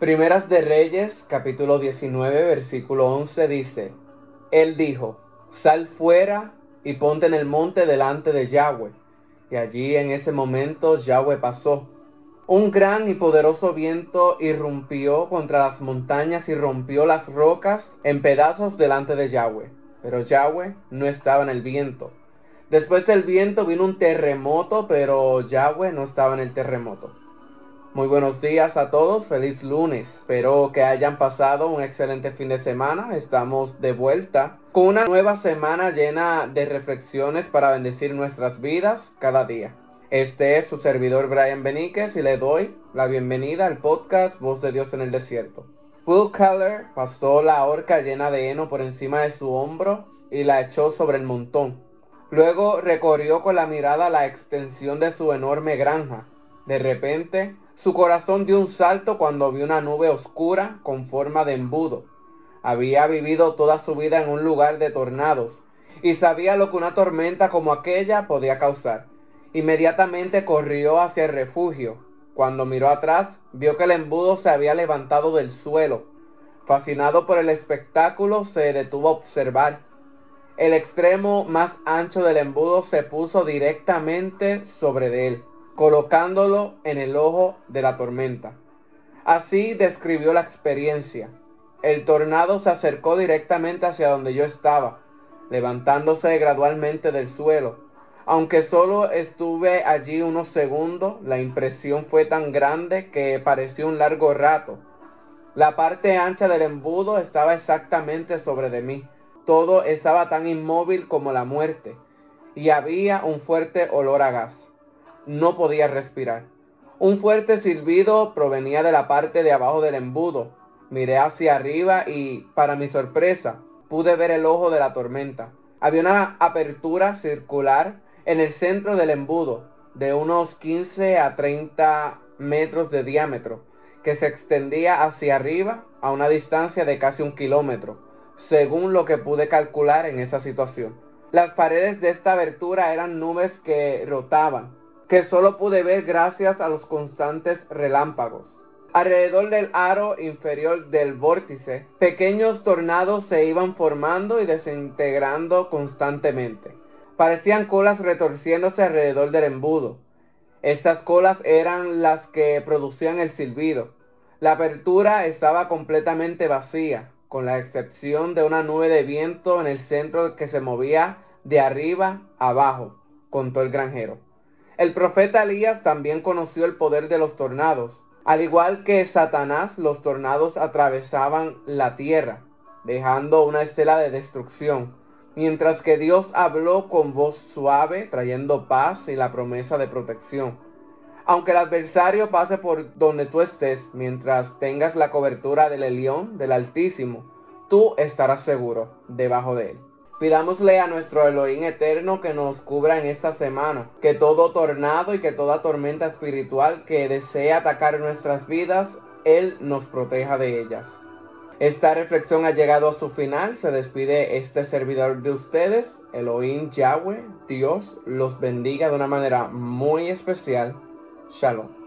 Primeras de Reyes, capítulo 19, versículo 11 dice, Él dijo, sal fuera y ponte en el monte delante de Yahweh. Y allí en ese momento Yahweh pasó. Un gran y poderoso viento irrumpió contra las montañas y rompió las rocas en pedazos delante de Yahweh. Pero Yahweh no estaba en el viento. Después del viento vino un terremoto, pero Yahweh no estaba en el terremoto. Muy buenos días a todos, feliz lunes. Espero que hayan pasado un excelente fin de semana. Estamos de vuelta con una nueva semana llena de reflexiones para bendecir nuestras vidas cada día. Este es su servidor Brian Beníquez y le doy la bienvenida al podcast Voz de Dios en el Desierto. Will Keller pasó la horca llena de heno por encima de su hombro y la echó sobre el montón. Luego recorrió con la mirada la extensión de su enorme granja. De repente, su corazón dio un salto cuando vio una nube oscura con forma de embudo. Había vivido toda su vida en un lugar de tornados y sabía lo que una tormenta como aquella podía causar. Inmediatamente corrió hacia el refugio. Cuando miró atrás, vio que el embudo se había levantado del suelo. Fascinado por el espectáculo, se detuvo a observar. El extremo más ancho del embudo se puso directamente sobre él colocándolo en el ojo de la tormenta. Así describió la experiencia. El tornado se acercó directamente hacia donde yo estaba, levantándose gradualmente del suelo. Aunque solo estuve allí unos segundos, la impresión fue tan grande que pareció un largo rato. La parte ancha del embudo estaba exactamente sobre de mí. Todo estaba tan inmóvil como la muerte, y había un fuerte olor a gas no podía respirar. Un fuerte silbido provenía de la parte de abajo del embudo. Miré hacia arriba y, para mi sorpresa, pude ver el ojo de la tormenta. Había una apertura circular en el centro del embudo, de unos 15 a 30 metros de diámetro, que se extendía hacia arriba a una distancia de casi un kilómetro, según lo que pude calcular en esa situación. Las paredes de esta abertura eran nubes que rotaban, que solo pude ver gracias a los constantes relámpagos. Alrededor del aro inferior del vórtice, pequeños tornados se iban formando y desintegrando constantemente. Parecían colas retorciéndose alrededor del embudo. Estas colas eran las que producían el silbido. La apertura estaba completamente vacía, con la excepción de una nube de viento en el centro que se movía de arriba abajo, contó el granjero. El profeta Elías también conoció el poder de los tornados. Al igual que Satanás, los tornados atravesaban la tierra, dejando una estela de destrucción, mientras que Dios habló con voz suave, trayendo paz y la promesa de protección. Aunque el adversario pase por donde tú estés, mientras tengas la cobertura del Elión, del Altísimo, tú estarás seguro debajo de él. Pidámosle a nuestro Elohim eterno que nos cubra en esta semana, que todo tornado y que toda tormenta espiritual que desee atacar nuestras vidas, Él nos proteja de ellas. Esta reflexión ha llegado a su final, se despide este servidor de ustedes, Elohim Yahweh, Dios los bendiga de una manera muy especial. Shalom.